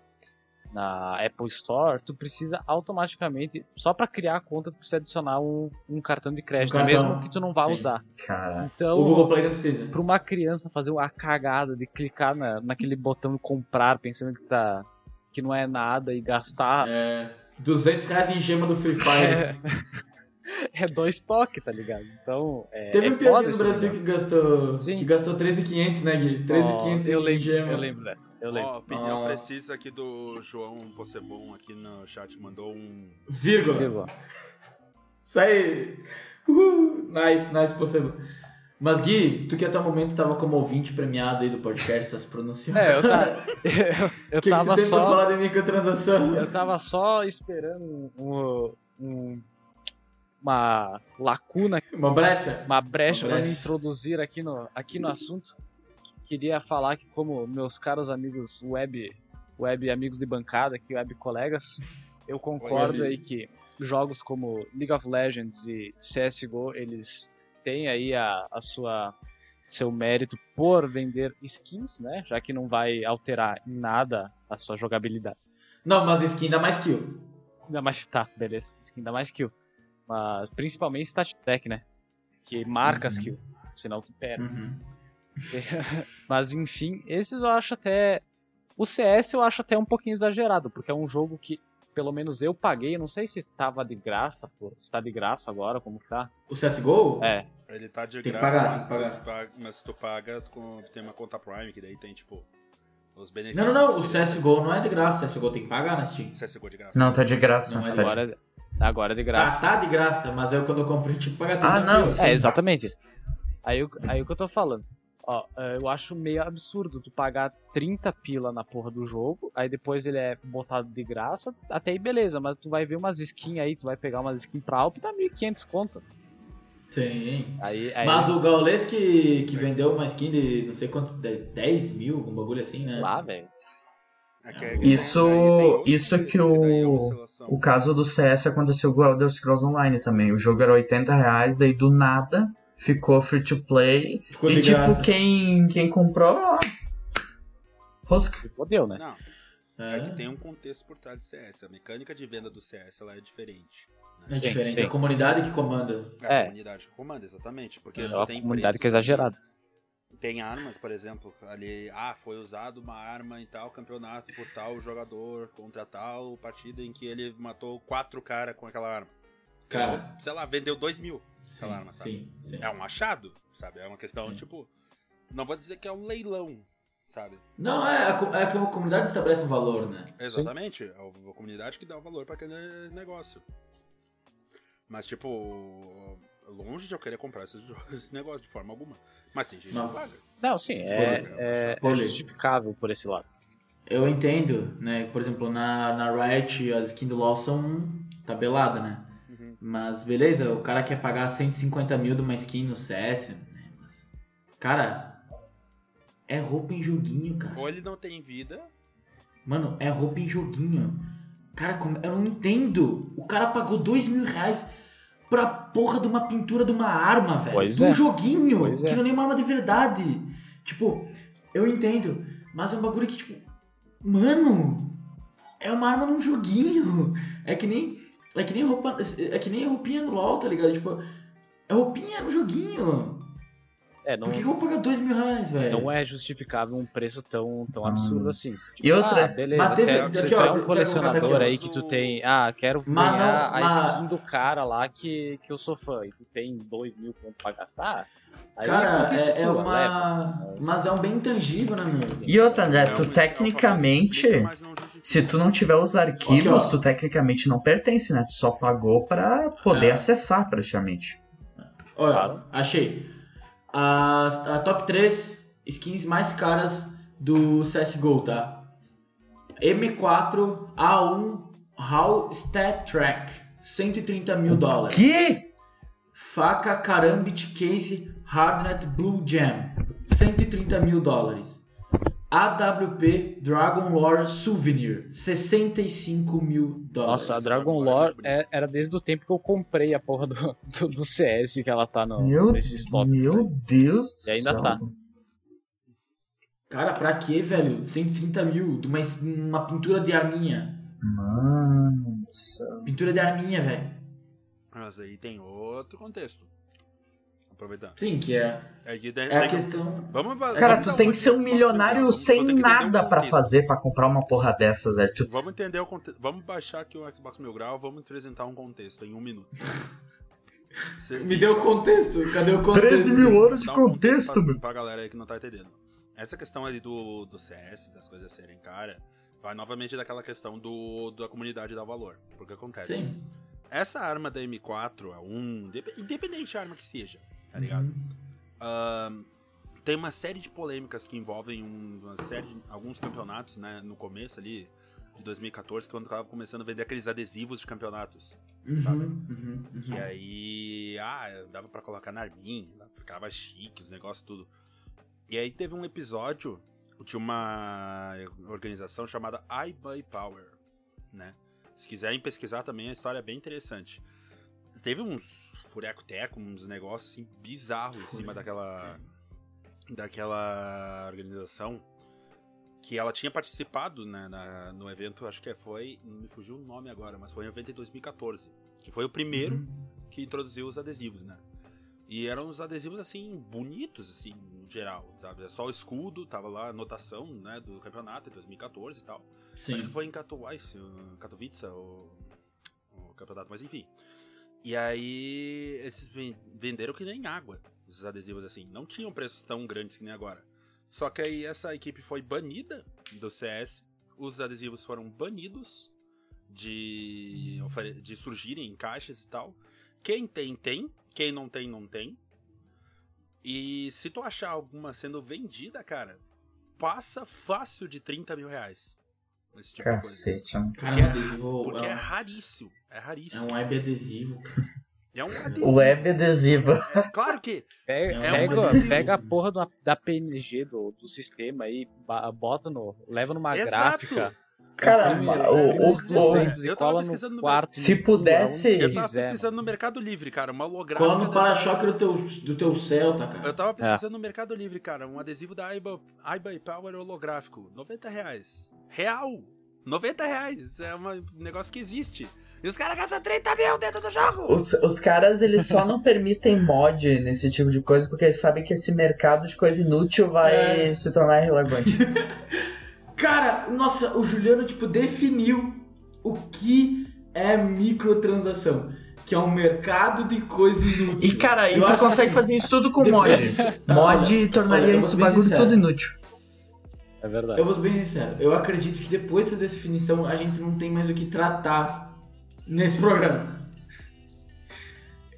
S4: na Apple Store, tu precisa automaticamente, só pra criar a conta, tu precisa adicionar um, um cartão de crédito,
S1: Um cartão,
S4: mesmo que tu não vá
S1: sim.
S4: usar.
S3: Cara.
S4: Então,
S1: O Google Play não precisa.
S4: pra uma criança fazer a cagada de clicar na, naquele botão de comprar, pensando que tá que não é nada e gastar
S1: É, 200 reais em gema do Free Fire.
S4: É, [LAUGHS] [LAUGHS] é dois toques, tá ligado? Então, é.
S1: Teve
S4: é
S1: um piazinho
S4: foda
S1: no Brasil que gastou,
S4: Sim.
S1: que gastou 13,500, né, Gui? 13,500
S4: eu
S1: em
S4: lembro,
S1: gema.
S4: eu lembro dessa. Eu lembro.
S2: Ó, opinião
S1: Ah.
S2: precisa aqui do João Possebon aqui no chat, mandou um.
S1: Vírgula.
S4: Vírgula. [LAUGHS]
S1: Isso aí. Uhul. Nice, nice, possível. Mas Gui, tu que até o momento tava como ouvinte premiado aí do podcast, só se pronunciou.
S4: É, eu, tá, [LAUGHS] eu, eu
S1: O que,
S4: tava
S1: que tu tem pra
S4: só.
S1: falar de microtransação?
S4: Eu tava só esperando um, um- uma lacuna, [LAUGHS]
S1: Uma brecha?
S4: uma brecha
S1: Uma
S4: para me
S1: brecha.
S4: introduzir aqui no, aqui no assunto. Queria falar que, como meus caros amigos web, web amigos de bancada, que web colegas, eu concordo aí que jogos como League of Legends e CSGO, eles têm aí a, a sua seu mérito por vender skins, né? Já que não vai alterar em nada a sua jogabilidade.
S1: Não, mas skin dá mais kill.
S4: Ainda mais tá, beleza. Skin dá mais kill. Mas principalmente stat track, né? Que marca as
S1: Uhum.
S4: kills. Senão tu perde.
S1: Uhum. [LAUGHS]
S4: Mas enfim, esses eu acho até. O CS eu acho até um pouquinho exagerado, porque é um jogo que, pelo menos eu paguei, eu não sei se tava de graça, pô, se tá de graça agora, como que tá.
S1: O CSGO?
S4: É,
S2: Ele tá de
S1: Tem que
S2: graça,
S1: pagar,
S2: mas,
S1: tem que
S2: tu paga, mas tu paga com, tem uma conta Prime, que daí tem, tipo, os
S1: Não,
S2: benefícios.
S1: não, não. O CSGO não é de graça. O CSGO tem que pagar na Steam.
S2: CSGO de graça.
S3: Não, tá de graça.
S1: Não, é
S3: tá de-
S4: agora, agora é de
S1: Ah,
S4: graça.
S1: tá de graça, mas eu quando eu comprei tinha que pagar
S3: Ah,
S1: 30
S3: não,
S1: mil.
S3: sim.
S4: É, exatamente. Aí, o- aí o que eu tô falando. Ó, é, eu acho meio absurdo tu pagar 30 pila na porra do jogo, aí depois ele é botado de graça, até aí beleza, mas tu vai ver umas skins aí, tu vai pegar umas skins pra Alp, tá 1.500 conto.
S1: Sim.
S4: Aí, aí
S1: Mas o Gaules que, que vendeu uma skin de não sei quantos, de 10 mil, um bagulho assim, né?
S4: lá, velho.
S2: É que- é
S3: Isso- isso que
S2: preço, é
S3: o-
S2: oscilação.
S3: O caso do CS aconteceu com o Elder Scrolls Online também. O jogo era 80 reais, daí do nada ficou free to play.
S1: Ficou
S3: e tipo,
S1: graça.
S3: quem, quem comprou. Rosca.
S4: Se fodeu, né?
S2: Não,
S1: É,
S2: é que tem um contexto por trás do CS. A mecânica de venda do CS ela é diferente.
S1: é
S2: Né?
S1: diferente.
S4: sim.
S1: É a comunidade que comanda.
S2: É a
S4: É.
S2: comunidade que comanda, exatamente. Porque
S4: É
S2: tem
S4: comunidade
S2: preços
S4: que é exagerada.
S2: Tem armas, por exemplo, ali, ah, foi usado uma arma em tal campeonato por tal jogador contra tal partida em que ele matou quatro caras com aquela arma.
S1: Cara.
S2: Sei lá, vendeu dois mil.
S1: Sim,
S2: arma, sabe?
S1: sim, sim.
S2: É um achado, sabe? É uma questão,
S1: Sim.
S2: tipo. Não vou dizer que é um leilão, sabe?
S1: Não, é, a é que a comunidade estabelece um valor, né?
S2: Exatamente. É a comunidade que dá o valor para aquele negócio. Mas, tipo, longe de eu querer comprar esses [LAUGHS] esse negócio de forma alguma. Mas tem gente
S1: Não.
S2: que paga.
S4: Não, sim, é, é, é
S1: polêmica.
S4: justificável por esse lado.
S1: Eu entendo, né? Por exemplo, na, na Riot as skins do LoL são tabelada, né?
S2: Uhum.
S1: Mas beleza, o cara quer pagar 150 mil de uma skin no CS, né? Mas, cara, é roupa em joguinho, cara.
S2: Ou ele não tem vida,
S1: Mano, é roupa em joguinho. Cara, como- eu não entendo. O cara pagou dois mil reais pra porra de uma pintura de uma arma, velho.
S4: Pois
S1: de um
S4: é.
S1: joguinho,
S4: Pois
S1: que
S4: é.
S1: não é nem uma arma de verdade. Tipo, eu entendo. Mas é um bagulho que, tipo, mano, é uma arma num joguinho. É que nem. É que nem roupa. É que nem roupinha no LOL, tá ligado? Tipo, é roupinha no joguinho.
S4: É, não,
S1: Por que, que eu vou pagar dois mil reais, velho?
S4: não é justificável um preço tão, tão
S3: Ah.
S4: absurdo assim.
S3: E outra-
S4: ah, beleza,
S1: Mas
S4: você,
S1: teve-
S4: é-
S2: aqui, ó,
S4: é um colecionador aí
S2: aqui, ó.
S4: que tu tem, ah, quero
S1: Mas
S4: ganhar
S1: não,
S4: a
S1: mas-
S4: skin do cara lá que, que eu sou fã e tu tem dois mil pontos pra gastar. Aí
S1: Cara, é, é uma.
S4: leva. Mas-
S1: Mas é um bem intangível, né, meu?
S4: Sim.
S3: E outra, André,
S2: É
S3: tu
S2: é
S3: tecnicamente. Se tu não tiver os arquivos,
S1: Aqui,
S3: tu tecnicamente não pertence, né? Tu só pagou pra poder acessar, praticamente.
S1: Olha,
S4: Claro.
S1: achei. As, a top 3 skins mais caras do CSGO, tá? M4 A1 HAL Stat Track, 130 mil dólares.
S3: Que?
S1: Faca Karambit Case Hardnet Blue Jam, 130 mil dólares. AWP Dragon Lore Souvenir, 65 mil dólares.
S4: Nossa, a Dragon Lore é- era desde o tempo que eu comprei a porra do, do, do CS que ela tá no,
S3: Meu,
S4: nesses tops.
S3: meu
S4: aí.
S3: Deus
S4: E ainda
S3: céu.
S4: tá.
S1: Cara, pra quê, velho? 130 mil de uma, uma pintura de arminha.
S3: Mano do céu.
S1: Pintura de arminha, velho.
S2: Mas aí tem outro contexto. Aproveitando.
S1: Sim, que é,
S2: É, que tem-
S1: é a
S2: tem que-
S1: questão.
S2: Vamos,
S3: Cara,
S2: vamos
S3: tu tem que ser um milionário
S2: Vamos-
S3: sem
S2: vamos
S3: nada pra
S2: contexto.
S3: fazer pra comprar uma porra dessas, velho. Tu-
S2: Vamos entender o contexto. Vamos baixar aqui o Xbox Mil Grau, vamos apresentar um contexto em um minuto. [LAUGHS]
S1: Me deu o contexto. Cadê o contexto?
S3: 13 mil anos de
S2: um
S3: contexto,
S2: pra,
S3: meu.
S2: pra galera aí que não tá entendendo. Essa questão ali do, do CS, das coisas serem cara, vai novamente daquela questão do, da comunidade dar valor. Porque acontece.
S1: Sim.
S2: Essa arma da M4, a 1, indep- independente da arma que seja, tá ligado?
S1: Uhum.
S2: Ahn, tem uma série de polêmicas que envolvem um- uma série, alguns campeonatos, né, no começo ali de 2014, quando tava começando a vender aqueles adesivos de campeonatos.
S1: Uhum,
S2: Sabe?
S1: uhum, uhum.
S2: Que aí, ah, dava pra colocar na arminha, ficava chique, os negócios tudo. E aí teve um episódio de uma organização chamada iBuy Power, né? Se quiserem pesquisar também, a história é bem interessante. Teve uns fureco-teco, uns negócios assim bizarros em cima daquela daquela organização que ela tinha participado né, na- no evento, acho que foi, não me fugiu o nome agora, mas foi um evento em 2014, que foi o primeiro
S1: Uhum.
S2: que introduziu os adesivos, né? E eram uns adesivos assim bonitos assim, no geral, sabe? É só o escudo, tava lá a anotação, né, do campeonato em 2014 e tal.
S1: Sim.
S2: Acho que foi em Katowice, Katowice, o, o campeonato, mas enfim. E aí, eles ven- venderam que nem água, esses adesivos assim. Não tinham preços tão grandes que nem agora. Só que aí essa equipe foi banida do CS, os adesivos foram banidos de, de surgirem em caixas e tal. Quem tem, tem. Quem não tem, não tem. E se tu achar alguma sendo vendida, cara, passa fácil de 30 mil reais. Esse tipo de coisa.
S3: Cacete, mano.
S1: Cara,
S2: Porque
S1: um
S2: é-
S1: adesivo.
S2: Porque
S1: é,
S2: é raríssimo. É
S1: é um web adesivo, cara.
S2: É um [LAUGHS] adesivo.
S3: Web adesivo.
S2: Claro que
S4: Pega,
S1: É um
S4: pega,
S2: adesivo.
S4: pega a porra da, da PNG do, do sistema aí, bota no. leva numa
S2: Exato.
S4: gráfica.
S3: Cara, o- o-
S4: 200
S2: eu tava pesquisando
S4: no
S2: no
S4: quarto.
S3: Se
S4: no-
S3: pudesse-
S2: eu tava
S4: quiser,
S2: pesquisando no Mercado Livre, cara, uma holográfica.
S1: Cola no para-choque do teu, do teu Celta, cara.
S2: Eu tava pesquisando no Mercado Livre, cara, um adesivo da Aiba, Aiba e Power holográfico. 90 reais. Real! 90 reais! É um negócio que existe. E os caras gastam 30 mil dentro do jogo!
S3: Os, os caras, eles só não permitem mod nesse tipo de coisa porque eles sabem que esse mercado de coisa inútil vai
S1: É.
S3: se tornar irrelevante. [LAUGHS]
S1: Cara, nossa, o Juliano, tipo, definiu o que é microtransação. Que é um mercado de coisa inútil.
S3: E cara, e
S1: Eu
S3: tu
S1: acho
S3: consegue
S1: assim,
S3: fazer isso tudo com
S1: depois
S3: mod. [LAUGHS] Mod
S1: Olha,
S3: tornaria
S1: olha,
S3: esse bagulho
S1: sincero.
S3: tudo inútil.
S4: É verdade.
S1: Eu vou ser bem sincero, eu acredito que depois dessa definição a gente não tem mais o que tratar nesse programa.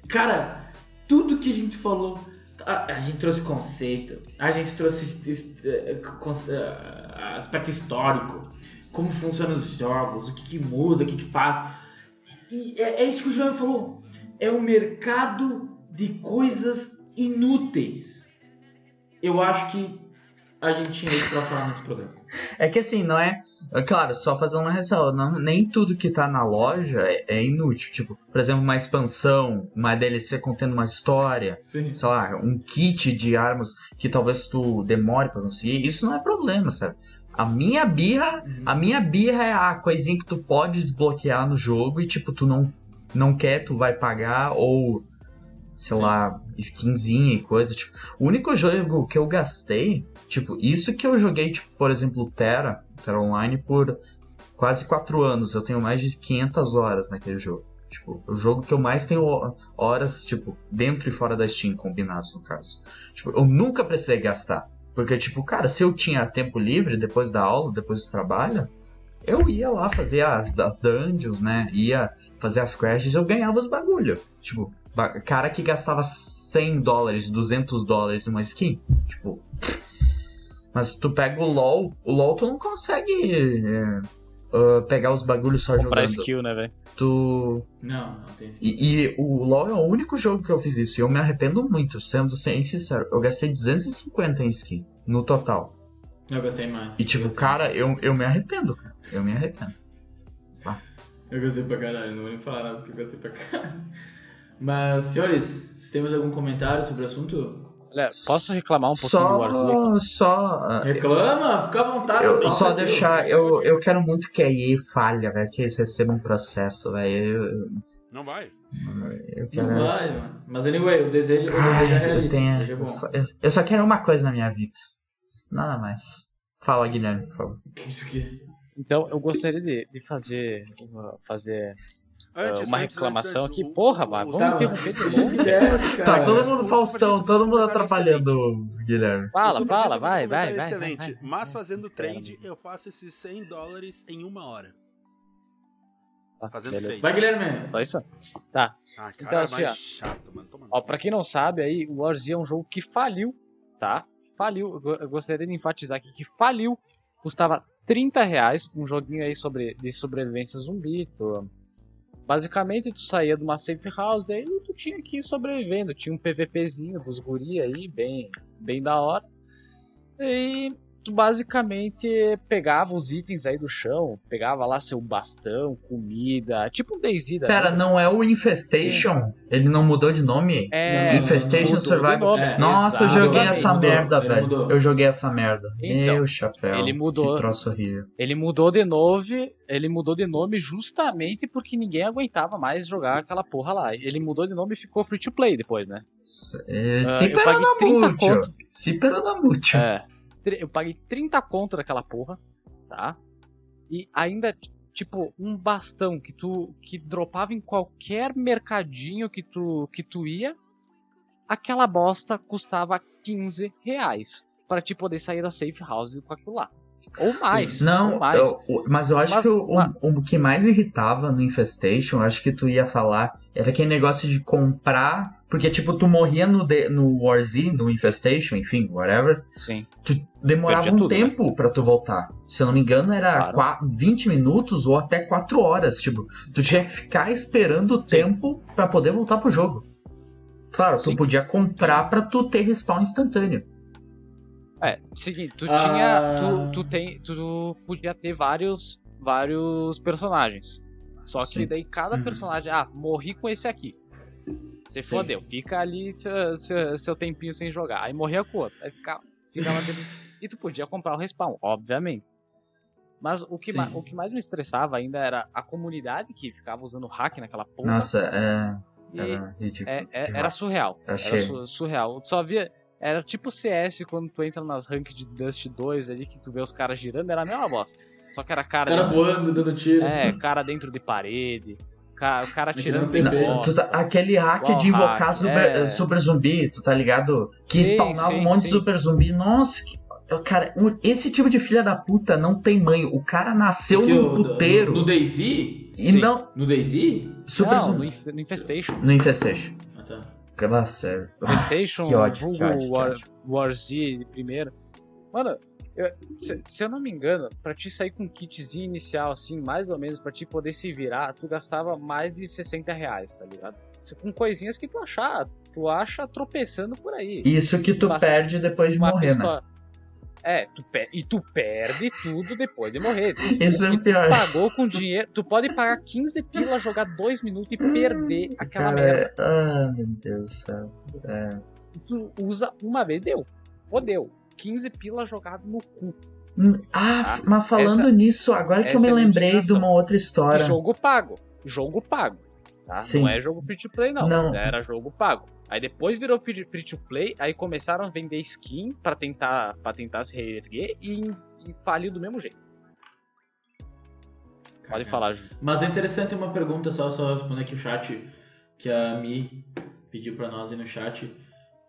S1: Cara, tudo que a gente falou, a, a gente trouxe conceito, a gente trouxe eh, eh, aspecto histórico, como funcionam os jogos, o que, que muda, o que, que faz. E é, é isso que o João falou. É o mercado de coisas inúteis. Eu acho que a gente tinha isso pra falar nesse programa.
S3: É que assim, não é. é Claro, só fazendo uma ressalva, não- nem tudo que tá na loja é, é inútil. Tipo, por exemplo, uma expansão, uma DLC contendo uma história,
S1: Sim.
S3: sei lá, um kit de armas que talvez tu demore pra conseguir, isso não é problema, sabe? A minha birra, a minha birra é a coisinha que tu pode desbloquear no jogo e tipo, tu não, não quer, tu vai pagar, ou sei
S1: Sim.
S3: lá, skinzinha e coisa, tipo. O único jogo que eu gastei, tipo, isso que eu joguei, tipo, por exemplo, Terra, Terra Online, por quase 4 anos. Eu tenho mais de 500 horas naquele jogo. Tipo, o jogo que eu mais tenho ho- horas, tipo, dentro e fora da Steam, combinados no caso. Tipo, eu nunca precisei gastar. Porque, tipo, cara, se eu tinha tempo livre depois da aula, depois do trabalho, eu ia lá fazer as, as dungeons, né? Ia fazer as quests, eu ganhava os bagulho. Tipo, cara que gastava 100 dólares, 200 dólares numa skin. Tipo. Mas tu pega o LoL, o LoL tu não consegue é, ah, pegar os bagulhos só
S4: Comprar
S3: jogando.
S4: skill, né, velho?
S3: Tu.
S1: Não, não tem
S3: E, e o LoL é o único jogo que eu fiz isso. E eu me arrependo muito, sendo sem sincero. Eu gastei 250 em skin no total.
S1: Eu gostei mais.
S3: E tipo,
S1: Eu
S3: cara, eu, eu me arrependo, cara. Eu me arrependo.
S1: Eu gostei pra caralho, não vou nem falar nada porque eu gostei pra caralho. Mas, senhores, se temos algum comentário sobre o assunto,
S4: Olha, posso reclamar um pouquinho do Warzone?
S3: Só. Só. ah,
S1: reclama, fica à vontade.
S3: Eu, só deixar, eu, eu quero muito que a EA falha, velho, que eles recebam um processo, velho. Eu,
S2: Não vai.
S3: eu quero.
S1: Não vai, mano. Mas anyway, o desejo, o
S3: Ai,
S1: desejo é realista,
S3: tenho-
S1: é
S3: eu,
S1: bom.
S3: só, eu- eu só quero uma coisa na minha vida. Nada mais. Fala, Guilherme, por favor. [LAUGHS]
S4: Então, eu gostaria de, de fazer, fazer
S2: Antes,
S4: uma reclamação
S2: antes,
S4: aqui.
S2: o-
S4: Porra,
S2: o-
S4: vamos
S1: Tá,
S4: interromper de
S1: mas-
S3: Tá todo mundo Faustão, todo mundo atrapalhando o Guilherme.
S4: Fala, fala, vai, vai,
S2: comentário
S4: vai, vai,
S2: excelente.
S4: vai.
S2: Mas fazendo trade, eu faço esses 100 dólares em uma hora.
S4: Tá,
S2: Fazendo
S4: beleza.
S2: trade.
S1: Vai, Guilherme.
S4: Só isso? Tá.
S2: Ah, cara,
S4: Então, assim, ó.
S2: chato, mano.
S4: Ó, pra quem não sabe aí, o War Z é um jogo que faliu, tá? Faliu. Eu go- Eu gostaria de enfatizar aqui que faliu. Custava 30 reais, um joguinho aí sobre, de sobrevivência zumbi. Tu, basicamente, tu saía de uma safe house aí e tu tinha que ir sobrevivendo. Tinha um PVPzinho dos guri aí, bem, bem da hora. E tu basicamente pegava os itens aí do chão, pegava lá seu bastão, comida, tipo um DayZ da
S3: Pera,
S4: vida.
S3: não é o Infestation? Ele não mudou de nome?
S4: É,
S3: Infestation
S4: mudou
S3: Survival.
S4: nome,
S1: É.
S3: Nossa, eu joguei essa
S1: Mudou,
S3: merda, velho.
S1: mudou.
S3: Eu joguei essa merda.
S4: Então,
S3: Meu chapéu.
S4: ele mudou.
S3: Que troço horrível.
S4: Ele mudou de novo, ele mudou de nome justamente porque ninguém aguentava mais jogar aquela porra lá. Ele mudou de nome e ficou free to play depois, né?
S3: É,
S4: Ah,
S3: se
S4: eu paguei 30
S3: peronamucho.
S4: conto.
S3: Se.
S4: É. Eu paguei 30 conto daquela porra, tá? E ainda, tipo, um bastão que tu que dropava em qualquer mercadinho que tu, que tu ia, aquela bosta custava 15 reais pra te poder sair da safe house com aquilo lá. Ou mais.
S3: Não,
S4: ou mais.
S3: eu- mas eu acho
S4: Mas-
S3: que o,
S4: mas-
S3: o, o que mais irritava no Infestation, eu acho que tu ia falar, era aquele negócio de comprar. Porque, tipo, tu morria no, de- no War Z, no Infestation, enfim, whatever.
S4: Sim.
S3: Tu demorava
S4: Perdia
S3: um
S4: tudo, né?
S3: tempo pra tu voltar. Se eu não me engano, era
S4: Claro.
S3: qua- 20 minutos ou até 4 horas. Tipo, tu tinha que ficar esperando o
S4: Sim.
S3: tempo pra poder voltar pro jogo. Claro,
S4: Sim.
S3: tu podia comprar pra tu ter respawn instantâneo.
S4: É, seguinte, tu
S1: Ah.
S4: tinha. Tu, tu, tem, tu podia ter vários, vários personagens. Só que
S3: Sim.
S4: daí cada
S1: Uhum.
S4: personagem. Ah, morri com esse aqui. Você fodeu. Fica ali seu, seu, seu tempinho sem jogar. Aí morria com o outro. Aí ficava, ficava dele- E tu podia comprar o respawn, obviamente. Mas o que, o que mais me estressava ainda era a comunidade que ficava usando hack naquela porra.
S3: Nossa, é.
S4: e
S3: Era ridículo.
S4: é, é- era surreal.
S3: Achei.
S4: Era su- surreal. Tu só via. Era tipo CS quando tu entra nas ranks de Dust 2 ali, que tu vê os caras girando, era a mesma bosta. Só que era
S1: Os
S4: cara.
S1: caras
S4: dentro,
S1: voando, dando tiro.
S4: é, cara dentro de parede. Cara, o cara
S1: Aquele
S4: tirando
S1: não
S4: de
S3: tá- aquele hack
S4: Wall
S3: de invocar
S4: hack,
S3: super,
S4: é.
S3: super zumbi, tu tá ligado? Que
S4: Sim,
S3: spawnava
S4: sim,
S3: um monte de
S4: sim.
S3: super zumbi. Nossa, que... cara, esse tipo de filha da puta não tem mãe. O cara nasceu
S1: Porque
S3: num puteiro
S1: No, no DayZ?
S3: e
S4: Sim.
S3: não.
S1: No DayZ?
S3: Super
S4: Não, no,
S3: zumbi.
S4: No Infestation.
S3: No Infestation.
S1: Ah,
S4: Infestation,
S3: que ódio, que ódio, que
S4: War,
S3: ódio.
S4: War Z de primeira. Mano, eu- se, se eu não me engano, pra te sair com um kitzinho inicial, assim, mais ou menos, pra te poder se virar, tu gastava mais de 60 reais, tá ligado? Com coisinhas que tu achar, tu acha tropeçando por aí.
S3: Isso que tu perde depois de morrer, né?
S4: É, tu e tu perde tudo depois de morrer. [LAUGHS]
S3: Isso é pior.
S4: tu pagou com dinheiro. Tu pode pagar 15 pila, jogar 2 minutos e perder aquela merda.
S3: Cara, ah, meu Deus do céu. É.
S4: Tu usa uma vez, deu. Fodeu. 15 pila jogado no cu.
S3: Hum, Ah,
S4: Ah,
S3: mas falando
S4: essa-
S3: nisso, agora que eu me
S4: é
S3: lembrei de uma outra história.
S4: Jogo pago. Jogo pago. Tá? Não é jogo free to play, não.
S3: Não.
S4: Era jogo pago. Aí depois virou free free to play, aí começaram a vender skin pra tentar, pra tentar se reerguer e, e faliu do mesmo jeito. Pode falar, Ju.
S1: Mas é interessante uma pergunta só, só responder aqui o chat, que a Mi pediu pra nós aí no chat.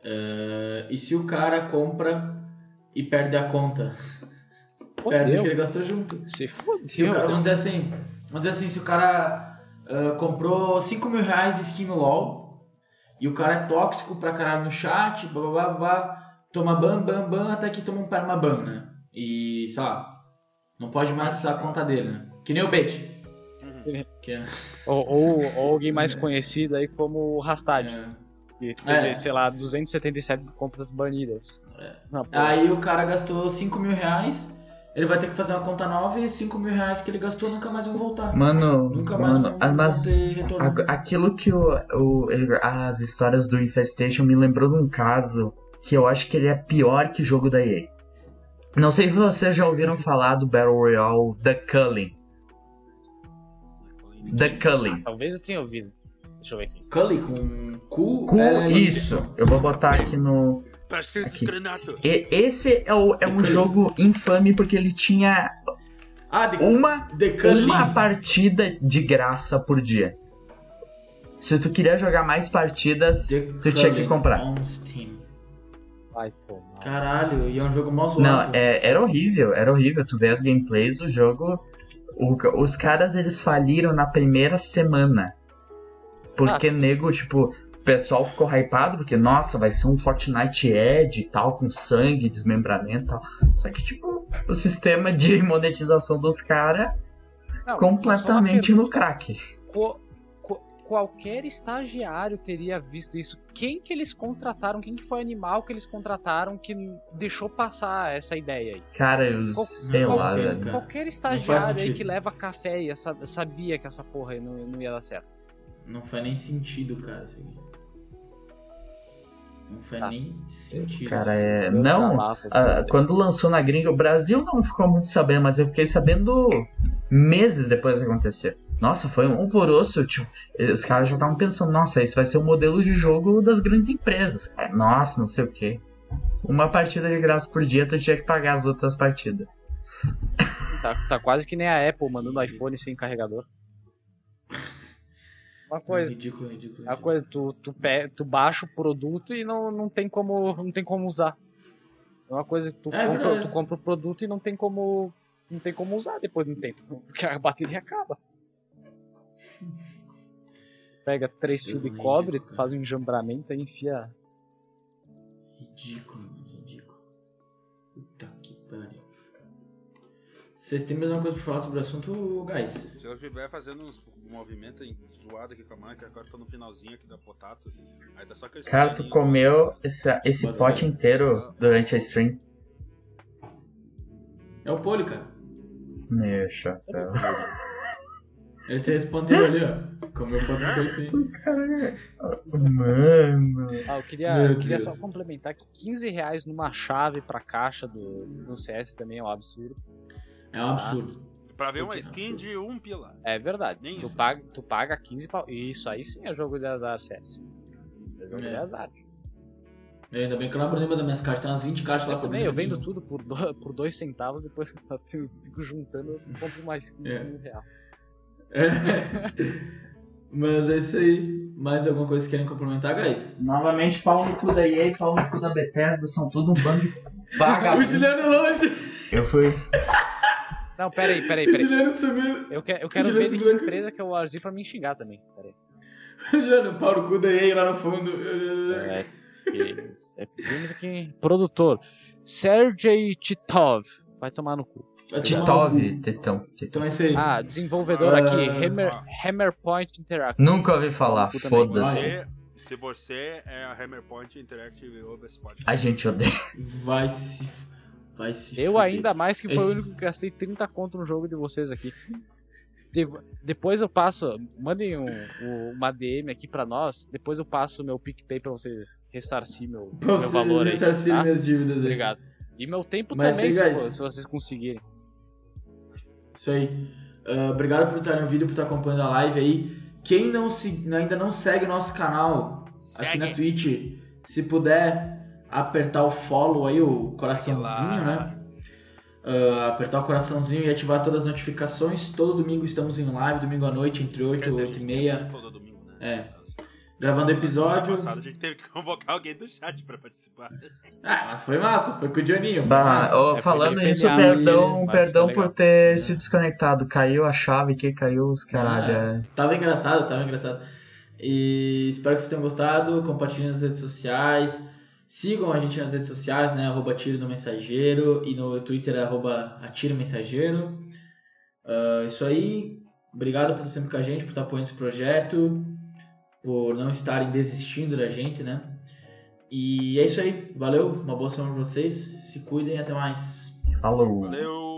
S1: É, e se o cara compra e perde a conta? [LAUGHS] Perde o que ele gastou junto.
S4: Se
S1: Se
S4: fodeu.
S1: cara, vamos dizer assim, vamos dizer assim, se o cara ah, comprou 5 mil reais de skin no LoL e o cara é tóxico pra caralho no chat, blá blá blá, blá toma ban, ban, ban, até que toma um permaban, né? E, sei lá, não pode mais acessar a conta dele, né? Que nem o Bait.
S2: Uhum.
S1: Que é,
S4: Ou, ou, ou alguém mais conhecido aí como o Rastad.
S1: é.
S4: Que teve,
S1: É.
S4: sei lá, 277 contas banidas. Pô,
S1: Aí o cara gastou 5 mil reais, ele vai ter que fazer uma conta nova e 5 mil reais que ele gastou nunca mais vão voltar.
S3: Mano,
S1: Nunca mais
S3: mano,
S1: vão,
S3: ah,
S1: vão
S3: mas
S1: ter
S3: aquilo que o, o- as histórias do Infestation me lembrou de um caso que eu acho que ele é pior que jogo da EA. Não sei se vocês já ouviram falar do Battle Royale The Culling. The Culling.
S4: talvez eu tenha ouvido. Deixa eu ver aqui.
S1: Cully com cu.
S3: Cu,
S1: é,
S3: isso. Eu vou botar aqui no.
S2: Parece que
S3: Aqui. E- esse é, o- é um jogo infame porque ele tinha
S1: Ah, The,
S3: uma,
S1: Cully.
S3: uma partida de graça por dia. Se tu queria jogar mais partidas,
S1: The
S3: Tu tinha que comprar.
S1: on Steam. Caralho, e é um jogo mó zoado.
S3: Não, é- era horrível, era horrível. Tu vê as gameplays do jogo. o os caras eles faliram na primeira semana. Porque
S4: Ah.
S3: nego, tipo, o pessoal ficou hypado, porque, nossa, vai ser um Fortnite Edge e tal, com sangue, desmembramento e tal. Só que, tipo, o sistema de [LAUGHS] monetização dos caras completamente
S4: uma
S3: no crack.
S4: Qu- qu- qualquer estagiário teria visto isso. Quem que eles contrataram? Quem que foi o animal que eles contrataram que deixou passar essa ideia aí?
S3: Cara, eu
S4: Qual-
S3: sei lá, velho.
S4: Qualquer estagiário aí que leva café e sa- sabia que essa porra aí não, não ia dar certo.
S1: Não faz nem sentido, cara. Isso aqui. Não faz
S4: Tá.
S1: nem sentido.
S3: Cara, é.
S4: Meu
S3: Não,
S4: desabafo,
S3: Ah,
S4: cara.
S3: quando lançou na gringa, o Brasil não ficou muito sabendo, mas eu fiquei sabendo meses depois de acontecer. Nossa, foi um alvoroço, tipo, os caras já estavam pensando, nossa, esse vai ser o modelo de jogo das grandes empresas. cara. Nossa, não sei o que. Uma partida de graça por dia, tu tinha que pagar as outras partidas.
S4: Tá, tá quase que nem a Apple mandando iPhone sem carregador. Uma coisa.
S1: Ridículo, ridículo. Ridículo.
S4: coisa, tu, tu, pe- tu baixa o produto e não, não, tem como, não tem como usar. É uma coisa que tu,
S1: É
S4: compra, tu compra o produto e não tem como. Não tem como usar depois de um tempo. Porque a bateria acaba. Pega três fios de
S1: Ridículo,
S4: cobre,
S1: cara.
S4: faz um enjambramento e enfia.
S1: Ridículo, ridículo. Vocês têm mais alguma coisa pra falar sobre o assunto, guys?
S2: Se eu estiver fazendo uns movimento zoado aqui com a mãe, que agora tô no finalzinho aqui da potato. Aí tá só aquele
S3: Cara, tu comeu esse, esse
S1: Bota
S3: pote inteiro durante a stream.
S1: É o Poli, cara.
S3: Meu chapéu.
S1: Ele te respondeu ali, ó. Comeu o pão assim.
S3: Mano.
S4: Ah, eu queria,
S1: Meu
S4: eu queria
S1: Deus.
S4: só complementar que 15 reais numa chave pra caixa do, do CS também é um absurdo.
S1: É um absurdo.
S2: Pra ver uma skin de um pila.
S4: É verdade.
S2: Nem
S4: tu,
S2: isso.
S4: paga, tu paga 15 pau. Isso aí sim é jogo de azar, CS. Isso é jogo
S1: É.
S4: de azar.
S1: É, Ainda bem que eu não abro nenhuma das minhas caixas. Tem umas 20 caixas lá
S4: Eu
S1: pra
S4: também, eu vendo
S1: mim.
S4: tudo por, do, [LAUGHS] por dois centavos, depois [LAUGHS] eu fico juntando e compro mais 15
S1: É.
S4: mil reais.
S1: É. [LAUGHS] Mas é isso aí. Mais alguma coisa que querem complementar, guys?
S3: Novamente, pau no cu da EA, pau no cu da Bethesda, são tudo um bando de
S1: O
S3: vagabundo.
S1: Juliano longe.
S3: Eu fui.
S4: Não, peraí, peraí, peraí.
S1: Juliano subiu.
S4: Eu, que, eu quero ver de empresa que é o Arzi pra me xingar também. Peraí.
S1: Juliano, pau no cu da EA lá no fundo.
S4: É, que- é, aqui. Produtor. Sergei Titov. Vai tomar no cu.
S3: Titov, tetão, tetão.
S1: Então é isso aí.
S4: Ah, desenvolvedor
S1: Ah,
S4: aqui. Hammer,
S2: ah.
S4: Hammerpoint Interactive.
S3: Nunca ouvi falar,
S4: Puta também.
S3: foda-se.
S2: Se você é a Hammerpoint Interactive Overspot.
S3: A gente odeia.
S1: Vai se. Vai se.
S4: Eu
S1: fuder.
S4: ainda mais que foi
S1: Esse-
S4: o único que gastei 30 conto no jogo de vocês aqui. De- depois eu passo, mandem um- um- uma DM aqui pra nós, depois eu passo o meu PicPay pra vocês ressarcir meu,
S1: Pra
S4: meu valor aí,
S1: ressarcirem
S4: tá?
S1: minhas dívidas aí.
S4: Obrigado. E meu tempo
S1: Mas
S4: também, se, se vocês conseguirem.
S1: Isso aí. Ah, obrigado por estarem no vídeo, por estar acompanhando a live aí. Quem não se, ainda não segue o nosso canal aqui na
S2: Segue.
S1: Twitch, se puder apertar o follow aí, o coraçãozinho, né? Ah, apertar o coraçãozinho e ativar todas as notificações. Todo domingo estamos em live, domingo à noite, entre 8
S2: Quer
S1: e
S2: dizer, a
S1: 8 e meia.
S2: Todo domingo, né?
S1: É. Gravando episódio.
S2: Passado a gente teve que [LAUGHS] convocar alguém do chat pra participar.
S1: Ah, mas foi massa, foi com o Dioninho.
S3: Bah,
S1: massa.
S3: ô,
S4: É
S3: falando nisso,
S4: PDA
S3: perdão, perdão por ter
S1: É.
S3: se desconectado. Caiu a chave que caiu os caralho. é.
S1: Tava engraçado, tava engraçado. E espero que vocês tenham gostado. Compartilhem nas redes sociais. Sigam a gente nas redes sociais, né? Arroba Tiro no Mensageiro. E no Twitter, arroba Atiro Mensageiro. Ah, isso aí. Obrigado por estar sempre com a gente, por estar apoiando esse projeto. Por não estarem desistindo da gente, né? E é isso aí. Valeu. Uma boa semana pra vocês. Se cuidem. Até mais.
S3: Falou.
S2: Valeu!